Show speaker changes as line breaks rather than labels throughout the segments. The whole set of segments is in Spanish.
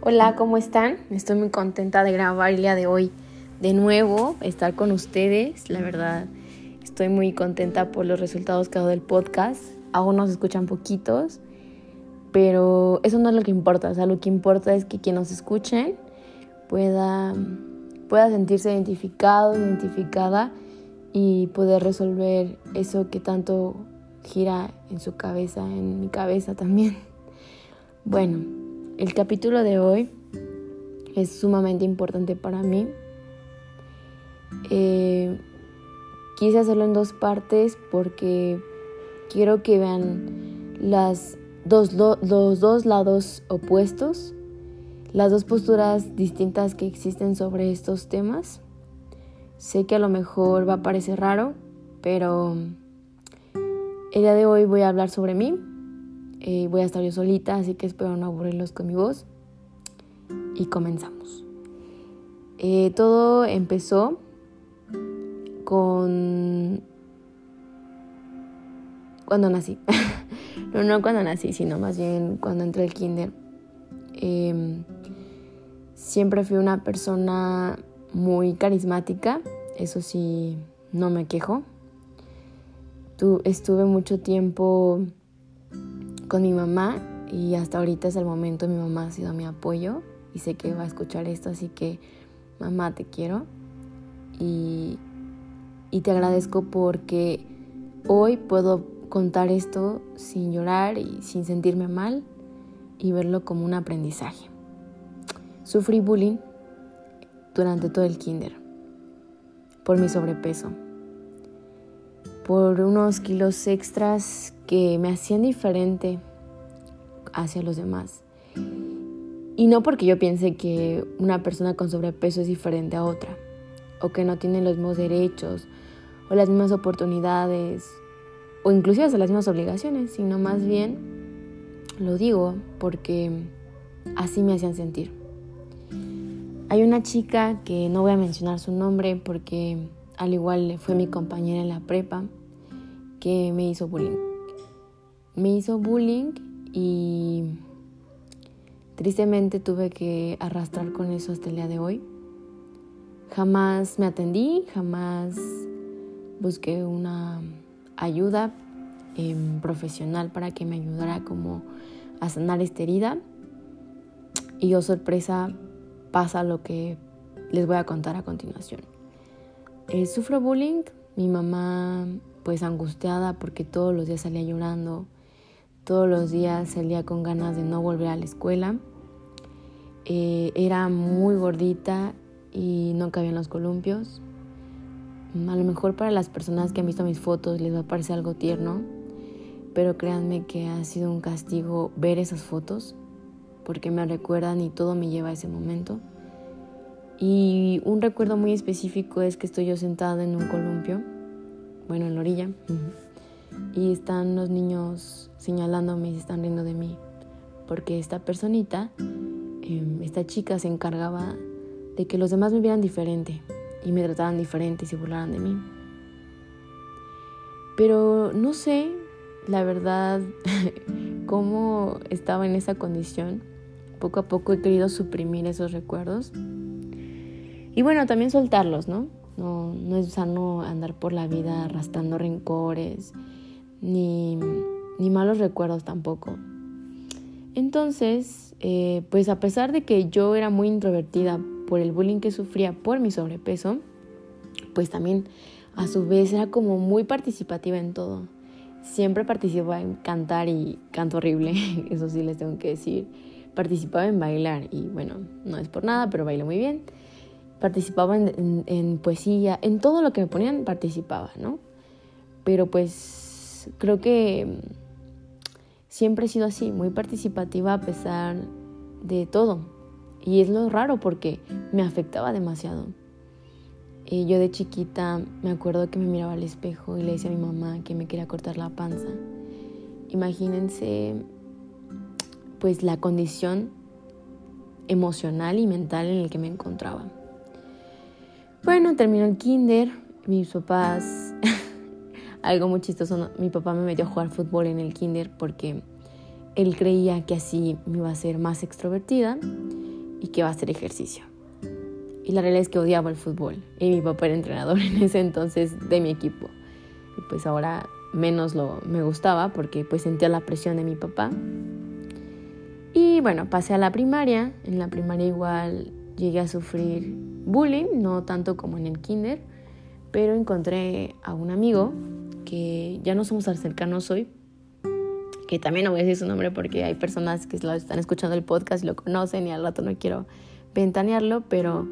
Hola, ¿cómo están? Estoy muy contenta de grabar el día de hoy de nuevo, estar con ustedes. La verdad, estoy muy contenta por los resultados que ha dado el podcast. Aún nos escuchan poquitos, pero eso no es lo que importa. O sea, lo que importa es que quien nos escuchen pueda, pueda sentirse identificado, identificada y poder resolver eso que tanto gira en su cabeza, en mi cabeza también. Bueno, el capítulo de hoy es sumamente importante para mí. Eh, quise hacerlo en dos partes porque quiero que vean las dos, los dos lados opuestos, las dos posturas distintas que existen sobre estos temas. Sé que a lo mejor va a parecer raro, pero el día de hoy voy a hablar sobre mí, eh, voy a estar yo solita, así que espero no aburrirlos con mi voz. Y comenzamos. Eh, todo empezó con cuando nací. no, no cuando nací, sino más bien cuando entré al kinder. Em, siempre fui una persona muy carismática, eso sí, no me quejo. estuve mucho tiempo con mi mamá y hasta ahorita es el momento mi mamá ha sido mi apoyo y sé que va a escuchar esto, así que mamá te quiero y, y te agradezco porque hoy puedo contar esto sin llorar y sin sentirme mal y verlo como un aprendizaje. Sufrí bullying durante todo el kinder por mi sobrepeso, por unos kilos extras que me hacían diferente hacia los demás. Y no porque yo piense que una persona con sobrepeso es diferente a otra, o que no tiene los mismos derechos, o las mismas oportunidades, o inclusive hasta las mismas obligaciones, sino más bien lo digo porque así me hacían sentir. Hay una chica que no voy a mencionar su nombre porque al igual fue mi compañera en la prepa que me hizo bullying me hizo bullying y tristemente tuve que arrastrar con eso hasta el día de hoy. Jamás me atendí, jamás busqué una ayuda em, profesional para que me ayudara como a sanar esta herida. Y yo oh, sorpresa pasa lo que les voy a contar a continuación. Eh, sufro bullying, mi mamá pues angustiada porque todos los días salía llorando, todos los días salía con ganas de no volver a la escuela. Eh, era muy gordita y no cabía en los columpios. A lo mejor para las personas que han visto mis fotos les va a parecer algo tierno, pero créanme que ha sido un castigo ver esas fotos porque me recuerdan y todo me lleva a ese momento. Y un recuerdo muy específico es que estoy yo sentada en un columpio, bueno, en la orilla y están los niños señalándome y se están riendo de mí, porque esta personita, em, esta chica se encargaba de que los demás me vieran diferente y me trataran diferente y se burlaran de mí. Pero no sé, la verdad, cómo estaba en esa condición. Poco a poco he querido suprimir esos recuerdos. Y bueno, también soltarlos, ¿no? No, no es sano andar por la vida arrastrando rencores ni, malos recuerdos tampoco. Entonces, eh, pues a pesar de que yo era muy introvertida por el bullying que sufría por mi sobrepeso, pues también a su vez era como muy participativa en todo. Siempre participaba en cantar y canto horrible, eso sí les tengo que decir. Participaba en bailar y bueno, no es por nada, pero bailo muy bien. Participaba en poesía, en todo lo que me ponían participaba, ¿no? Pero pues creo que siempre he sido así, muy participativa a pesar de todo. Y es lo raro porque me afectaba demasiado. Eh, yo de chiquita me acuerdo que me miraba al espejo y le decía a mi mamá que me quería cortar la panza. Imagínense pues la condición emocional y mental en el que me encontraba. Bueno, terminó el kinder, mis papás, algo muy chistoso, mi papá me metió a jugar fútbol en el kinder porque él creía que así me iba a ser más extrovertida y que iba a hacer ejercicio. Y la realidad es que odiaba el fútbol y mi papá era entrenador en ese entonces de mi equipo. Pues ahora menos lo me gustaba porque pues sentía la presión de mi papá. Y bueno, pasé a la primaria. En la primaria igual llegué a sufrir bullying, no tanto como en el kinder, pero encontré a un amigo que ya no somos tan cercanos hoy, que también no voy a decir su nombre porque hay personas que lo están escuchando el podcast y lo conocen y al rato no quiero ventanearlo, pero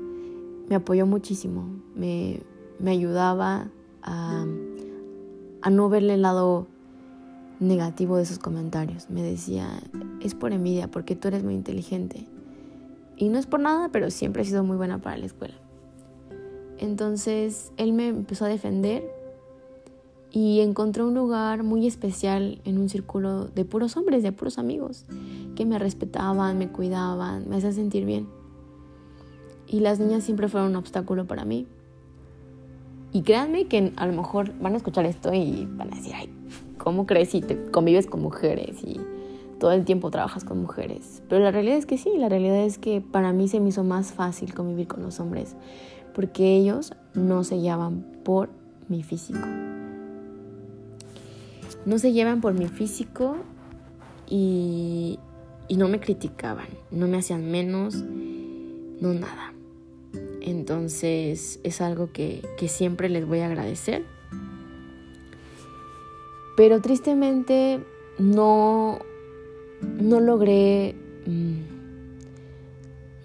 me apoyó muchísimo, me, me ayudaba a, a no verle el lado negativo de esos comentarios. Me decía, es por envidia, porque tú eres muy inteligente. Y no es por nada, pero siempre he sido muy buena para la escuela. Entonces él me empezó a defender y encontré un lugar muy especial en un círculo de puros hombres, de puros amigos, que me respetaban, me cuidaban, me hacían sentir bien. Y las niñas siempre fueron un obstáculo para mí. Y créanme que a lo mejor van a escuchar esto y van a decir, ay, ¿cómo crees si te convives con mujeres y todo el tiempo trabajas con mujeres? Pero la realidad es que sí, la realidad es que para mí se me hizo más fácil convivir con los hombres, porque ellos no se llevan por mi físico. No se llevan por mi físico y, y no me criticaban, no me hacían menos, no nada. Entonces es algo que, siempre les voy a agradecer. Pero tristemente no, no logré mm,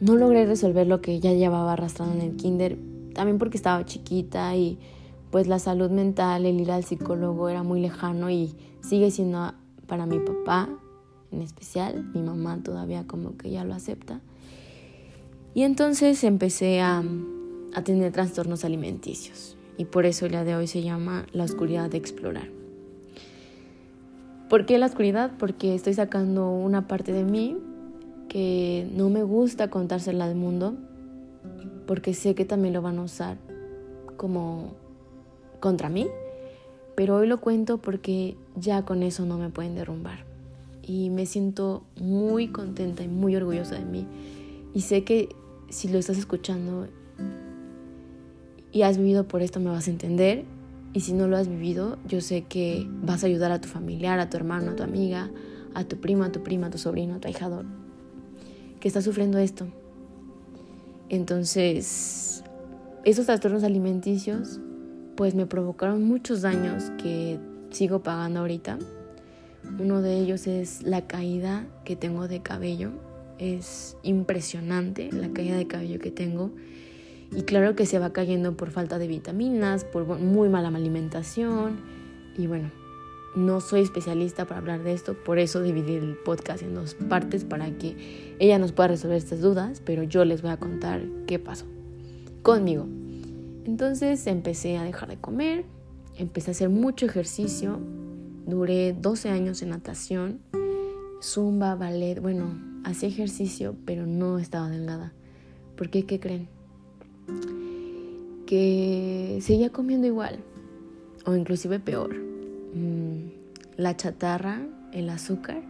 no logré resolver lo que ya llevaba arrastrando en el kinder, también porque estaba chiquita y pues la salud mental, el ir al psicólogo era muy lejano y sigue siendo para mi papá en especial, mi mamá todavía como que ya lo acepta. Y entonces empecé a, tener trastornos alimenticios y por eso el día de hoy se llama la oscuridad de explorar. ¿Por qué la oscuridad? Porque estoy sacando una parte de mí que no me gusta contársela al mundo, porque sé que también lo van a usar como contra mí, pero hoy lo cuento porque ya con eso no me pueden derrumbar. Y me siento muy contenta y muy orgullosa de mí. Y sé que si lo estás escuchando y has vivido por esto, me vas a entender. Y si no lo has vivido, yo sé que vas a ayudar a tu familiar, a tu hermano, a tu amiga, a tu prima, a tu prima, a tu sobrino, a tu ahijador, que está sufriendo esto. Entonces, esos trastornos alimenticios, pues me provocaron muchos daños que sigo pagando ahorita. Uno de ellos es la caída que tengo de cabello es impresionante la caída de cabello que tengo. Y claro que se va cayendo por falta de vitaminas, por muy mala alimentación. Y bueno, no soy especialista para hablar de esto, por eso dividí el podcast en dos partes para que ella nos pueda resolver estas dudas, pero yo les voy a contar qué pasó conmigo. Entonces empecé a dejar de comer, empecé a hacer mucho ejercicio, duré 12 años en natación, zumba, ballet, bueno, hacía ejercicio, pero no estaba delgada. ¿Por qué? ¿Qué creen? Que seguía comiendo igual, o inclusive peor. Mm, la chatarra, el azúcar,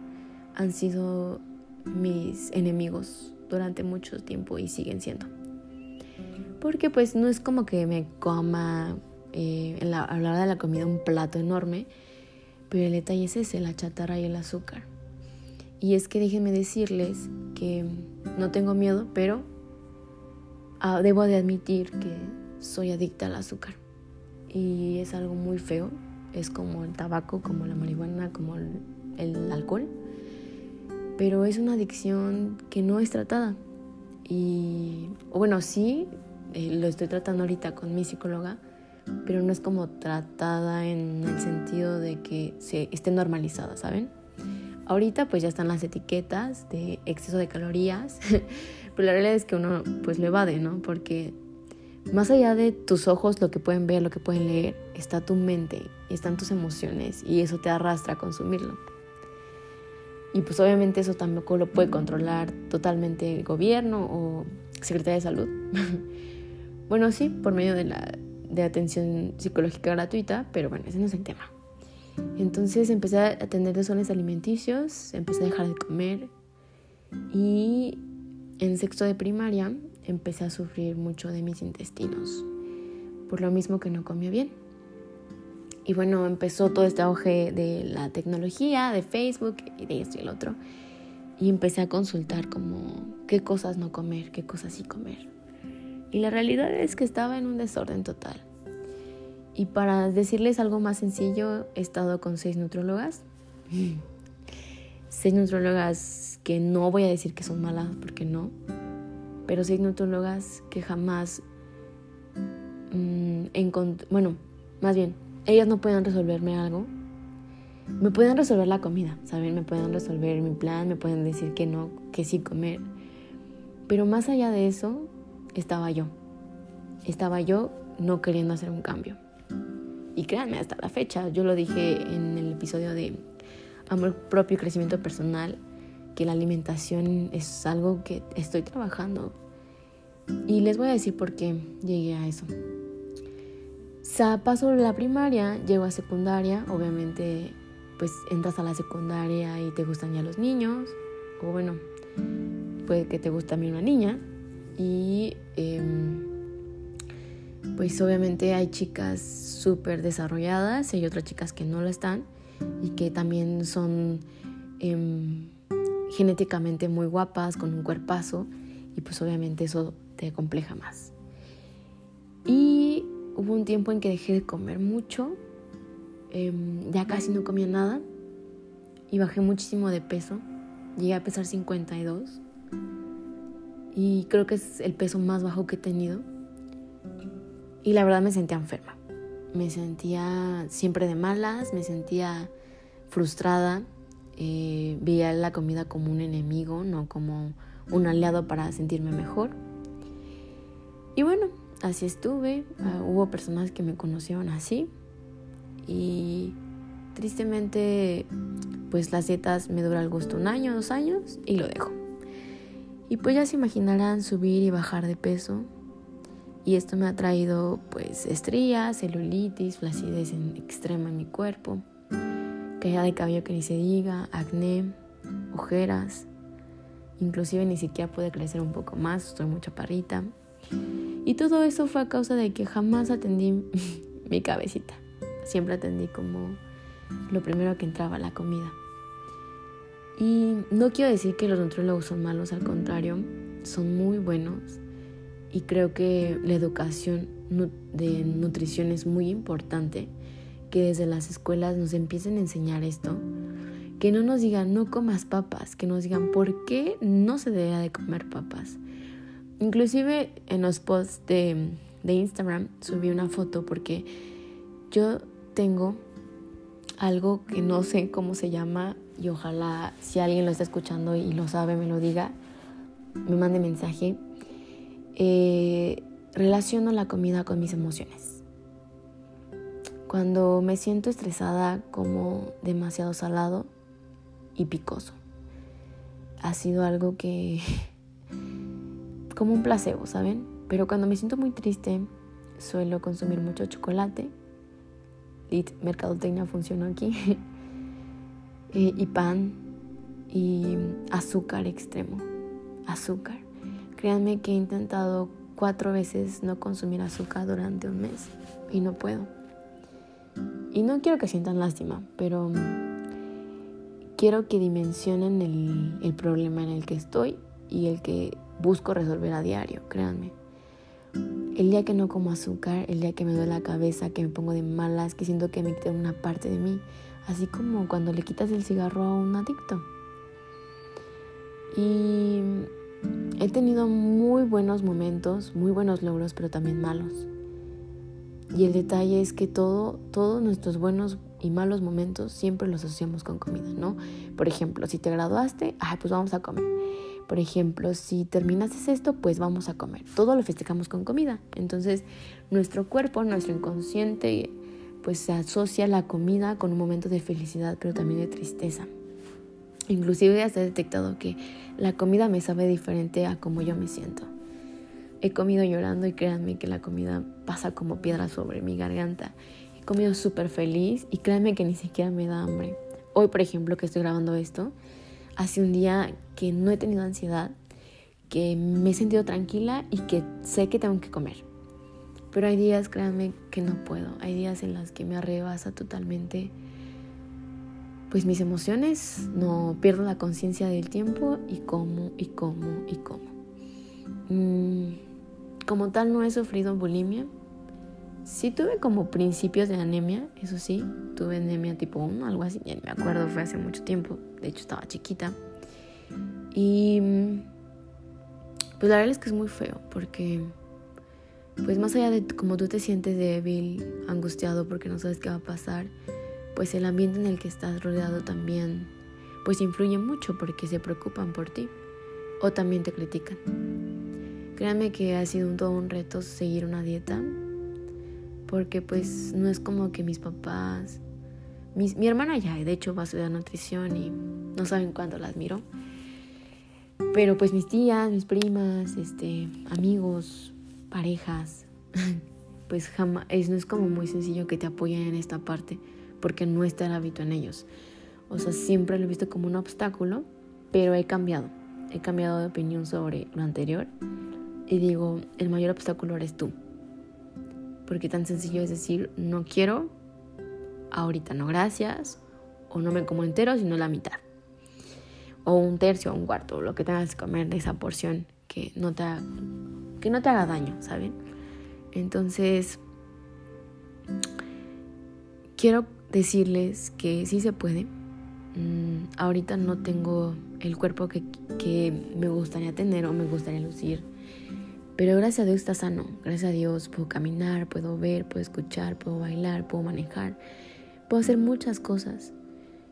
han sido mis enemigos durante mucho tiempo y siguen siendo. Porque pues no es como que me coma eh, a la hora de la comida un plato enorme, pero el detalle es ese, la chatarra y el azúcar. Y es que déjenme decirles que no tengo miedo, pero ah, debo de admitir que soy adicta al azúcar. Y es algo muy feo. Es como el tabaco, como la marihuana, como el, alcohol. Pero es una adicción que no es tratada. Y bueno, sí, eh, lo estoy tratando ahorita con mi psicóloga, pero no es como tratada en el sentido de que se esté normalizada, ¿saben? Ahorita pues ya están las etiquetas de exceso de calorías, pero la realidad es que uno pues lo evade, ¿no? Porque más allá de tus ojos, lo que pueden ver, lo que pueden leer, está tu mente, están tus emociones y eso te arrastra a consumirlo. Y pues obviamente eso tampoco lo puede controlar totalmente el gobierno o Secretaría de Salud. bueno, sí, por medio de la atención psicológica gratuita, pero bueno, ese no es el tema. Entonces empecé a tener desórdenes alimenticios, empecé a dejar de comer y en sexto de primaria empecé a sufrir mucho de mis intestinos, por lo mismo que no comía bien. Y bueno, empezó todo este auge de la tecnología, de Facebook y de esto y el otro. Y empecé a consultar como qué cosas no comer, qué cosas sí comer. Y la realidad es que estaba en un desorden total. Y para decirles algo más sencillo, he estado con seis nutrólogas. seis nutrólogas que no voy a decir que son malas, porque no. Pero seis nutrólogas que jamás mmm, Bueno, más bien, ellas no pueden resolverme algo. Me pueden resolver la comida, ¿saben? Me pueden resolver mi plan, me pueden decir que no, que sí comer. Pero más allá de eso, estaba yo. Estaba yo no queriendo hacer un cambio. Y créanme, hasta la fecha, yo lo dije en el episodio de amor propio y crecimiento personal, que la alimentación es algo que estoy trabajando. Y les voy a decir por qué llegué a eso. paso la primaria, llego a secundaria, obviamente pues entras a la secundaria y te gustan ya los niños, o bueno, puede que te guste también una niña, y em, pues obviamente hay chicas súper desarrolladas y hay otras chicas que no lo están y que también son em, genéticamente muy guapas, con un cuerpazo y pues obviamente eso te compleja más. Y hubo un tiempo en que dejé de comer mucho, em, ya casi no comía nada y bajé muchísimo de peso, llegué a pesar 52 y creo que es el peso más bajo que he tenido y la verdad me sentía enferma. Me sentía siempre de malas, me sentía frustrada, eh, veía la comida como un enemigo, no como un aliado para sentirme mejor. Y bueno, así estuve. Ah, hubo personas que me conocieron así. Y tristemente, pues las dietas me duran el gusto un año, dos años y lo dejo. Y pues ya se imaginarán subir y bajar de peso y esto me ha traído pues estrías, celulitis, flacidez en extrema en mi cuerpo, caída de cabello que ni se diga, acné, ojeras, inclusive ni siquiera pude crecer un poco más, estoy muy chaparrita. Y todo eso fue a causa de que jamás atendí mi cabecita. Siempre atendí como lo primero que entraba la comida. Y no quiero decir que los nutriólogos son malos, al contrario, son muy buenos y creo que la educación de nutrición es muy importante, que desde las escuelas nos empiecen a enseñar esto, que no nos digan no comas papas, que nos digan por qué no se debe de comer papas. Inclusive en los posts de, de Instagram subí una foto porque yo tengo algo que no sé cómo se llama y ojalá si alguien lo está escuchando y lo sabe me lo diga, me mande mensaje eh, relaciono la comida con mis emociones. Cuando me siento estresada como demasiado salado y picoso. Ha sido algo que... como un placebo, ¿saben? Pero cuando me siento muy triste, suelo consumir mucho chocolate. y mercadotecnia funciona aquí. Eh, y pan y azúcar extremo. Azúcar. Créanme que he intentado cuatro veces no consumir azúcar durante un mes y no puedo. Y no quiero que sientan lástima, pero quiero que dimensionen el, el problema en el que estoy y el que busco resolver a diario, créanme. El día que no como azúcar, el día que me duele la cabeza, que me pongo de malas, que siento que me quitan una parte de mí, así como cuando le quitas el cigarro a un adicto. Y He tenido muy buenos momentos, muy buenos logros, pero también malos. Y el detalle es que todo, todos nuestros buenos y malos momentos siempre los asociamos con comida, ¿no? Por ejemplo, si te graduaste, ay, pues vamos a comer. Por ejemplo, si terminaste esto, pues vamos a comer. Todo lo festejamos con comida. Entonces, nuestro cuerpo, nuestro inconsciente, pues se asocia la comida con un momento de felicidad, pero también de tristeza. Inclusive ya se ha detectado que la comida me sabe diferente a como yo me siento. He comido llorando y créanme que la comida pasa como piedra sobre mi garganta. He comido súper feliz y créanme que ni siquiera me da hambre. Hoy, por ejemplo, que estoy grabando esto, hace un día que no he tenido ansiedad, que me he sentido tranquila y que sé que tengo que comer. Pero hay días, créanme, que no puedo. Hay días en los que me arrebasa totalmente pues mis emociones, no pierdo la conciencia del tiempo y como y como y como. Mm, como tal no he sufrido bulimia. Sí tuve como principios de anemia, eso sí, tuve anemia tipo 1, algo así, ya me acuerdo, fue hace mucho tiempo, de hecho estaba chiquita. Y pues la verdad es que es muy feo porque pues más allá de como tú te sientes débil, angustiado porque no sabes qué va a pasar, pues el ambiente en el que estás rodeado también pues influye mucho porque se preocupan por ti o también te critican. Créanme que ha sido un, todo un reto seguir una dieta porque pues no es como que mis papás, mi hermana ya de hecho va a estudiar nutrición y no saben cuándo la admiro, pero pues mis tías, mis primas, este, amigos, parejas, pues jamás, es, no es como muy sencillo que te apoyen en esta parte porque no está el hábito en ellos. O sea, siempre lo he visto como un obstáculo, pero he cambiado. He cambiado de opinión sobre lo anterior y digo, el mayor obstáculo eres tú. Porque tan sencillo es decir, no quiero, ahorita no gracias, o no me como entero, sino la mitad. O un tercio o un cuarto, lo que tengas que comer de esa porción que no te, que no te haga daño, ¿saben? Entonces, quiero decirles que sí se puede. Mm, ahorita no tengo el cuerpo que, que me gustaría tener o me gustaría lucir. Pero gracias a Dios está sano. Gracias a Dios puedo caminar, puedo ver, puedo escuchar, puedo bailar, puedo manejar. Puedo hacer muchas cosas.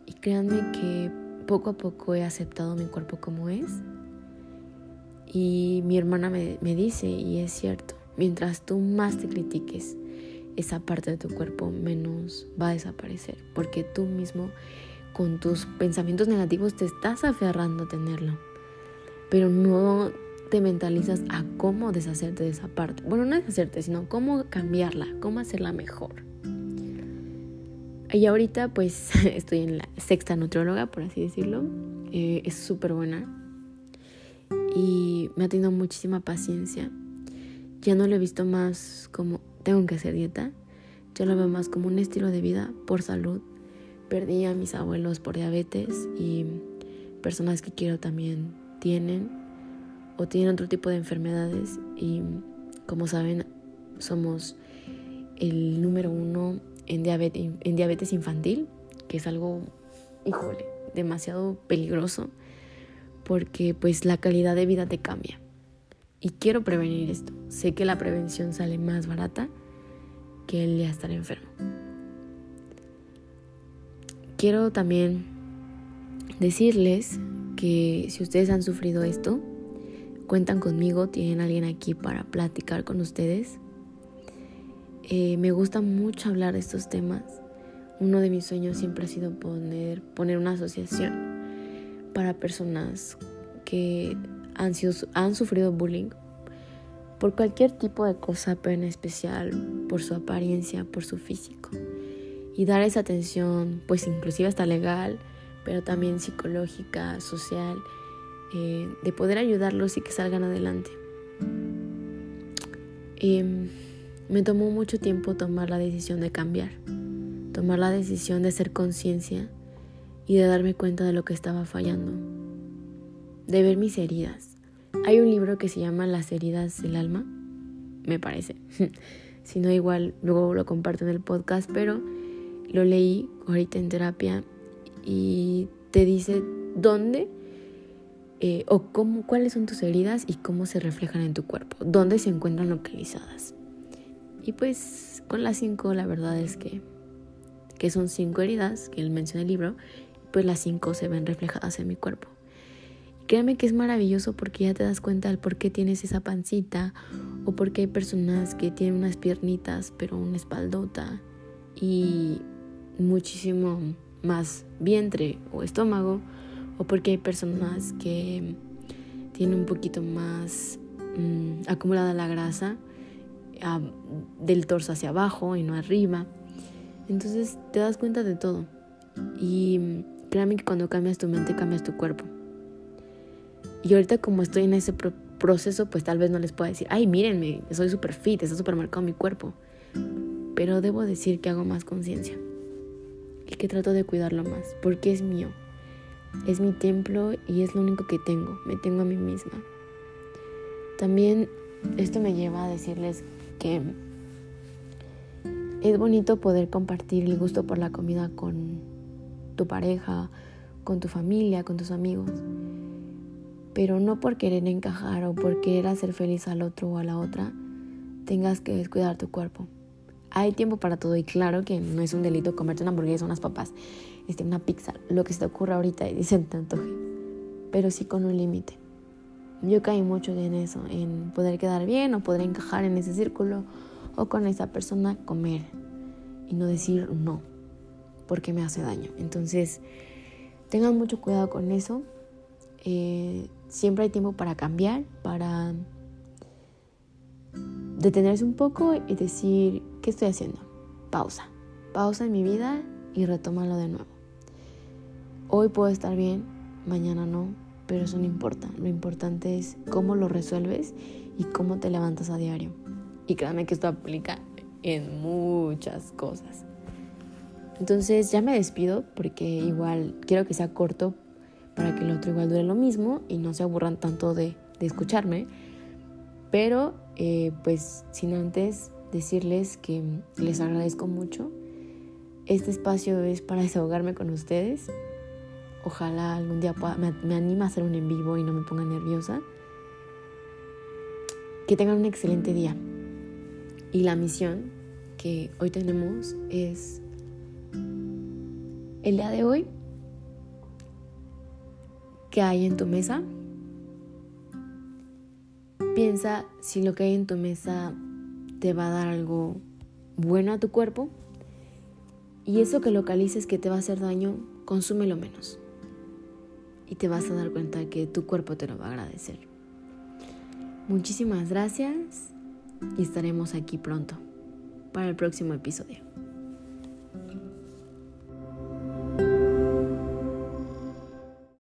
Y créanme que poco a poco he aceptado mi cuerpo como es. Y mi hermana me, me dice, y es cierto, mientras tú más te critiques, esa parte de tu cuerpo menos va a desaparecer, porque tú mismo con tus pensamientos negativos te estás aferrando a tenerlo, pero no te mentalizas a cómo deshacerte de esa parte. Bueno, no deshacerte, sino cómo cambiarla, cómo hacerla mejor. Y ahorita pues estoy en la sexta nutrióloga, por así decirlo. Eh, es súper buena. Y me ha tenido muchísima paciencia. Ya no lo he visto más como tengo que hacer dieta. Yo lo veo más como un estilo de vida por salud. Perdí a mis abuelos por diabetes y personas que quiero también tienen o tienen otro tipo de enfermedades y como saben somos el número uno en diabetes, infantil, que es algo, híjole, demasiado peligroso porque pues la calidad de vida te cambia. Y quiero prevenir esto. Sé que la prevención sale más barata que el ya estar enfermo. Quiero también decirles que si ustedes han sufrido esto, cuentan conmigo, tienen alguien aquí para platicar con ustedes. Eh, me gusta mucho hablar de estos temas. Uno de mis sueños siempre ha sido poner, poner una asociación para personas que han, sufrido bullying por cualquier tipo de cosa, pero en especial por su apariencia, por su físico. Y dar esa atención, pues inclusive hasta legal, pero también psicológica, social, eh, de poder ayudarlos y que salgan adelante. Em, me tomó mucho tiempo tomar la decisión de cambiar, tomar la decisión de hacer conciencia y de darme cuenta de lo que estaba fallando de ver mis heridas. Hay un libro que se llama Las heridas del alma, me parece. si no, igual luego lo comparto en el podcast, pero lo leí ahorita en terapia y te dice dónde eh, o cómo, cuáles son tus heridas y cómo se reflejan en tu cuerpo, dónde se encuentran localizadas. Y pues con las cinco la verdad es que que son cinco heridas que él menciona en el libro, pues las cinco se ven reflejadas en mi cuerpo. Y créame que es maravilloso porque ya te das cuenta del por qué tienes esa pancita o por qué hay personas que tienen unas piernitas pero una espaldota y muchísimo más vientre o estómago o porque hay personas que tienen un poquito más mm, acumulada la grasa del torso hacia abajo y no arriba. Entonces te das cuenta de todo. Y créame que cuando cambias tu mente, cambias tu cuerpo. Y ahorita como estoy en ese proceso, pues tal vez no les pueda decir, ay, mírenme, soy súper fit, está súper marcado mi cuerpo. Pero debo decir que hago más conciencia y que trato de cuidarlo más, porque es mío. Es mi templo y es lo único que tengo, me tengo a mí misma. También esto me lleva a decirles que es bonito poder compartir el gusto por la comida con tu pareja, con tu familia, con tus amigos. Pero no por querer encajar o por querer hacer feliz al otro o a la otra, tengas que descuidar tu cuerpo. Hay tiempo para todo y claro que no es un delito comerte una hamburguesa, unas papas, este, una pizza, lo que se te ocurra ahorita y dicen tanto, pero sí con un límite. Yo caí mucho en eso, en poder quedar bien o poder encajar en ese círculo o con esa persona comer y no decir no, porque me hace daño. Entonces, tengan mucho cuidado con eso. Eh, siempre hay tiempo para cambiar, para detenerse un poco y decir, ¿qué estoy haciendo? Pausa. Pausa en mi vida y retómalo de nuevo. Hoy puedo estar bien, mañana no, pero eso no importa. Lo importante es cómo lo resuelves y cómo te levantas a diario. Y créanme que esto aplica en muchas cosas. Entonces ya me despido porque igual quiero que sea corto para que el otro igual dure lo mismo y no se aburran tanto de, escucharme. Pero eh, pues sin antes decirles que les agradezco mucho. Este espacio es para desahogarme con ustedes Ojalá algún día me, me a hacer un en vivo y no me ponga nerviosa. Que tengan un excelente día. Y la misión que hoy tenemos es el día de hoy. ¿Qué hay en tu mesa? Piensa si lo que hay en tu mesa te va a dar algo bueno a tu cuerpo. Y eso que localices que te va a hacer daño, consúmelo menos y te vas a dar cuenta que tu cuerpo te lo va a agradecer. Muchísimas gracias y estaremos aquí pronto para el próximo episodio.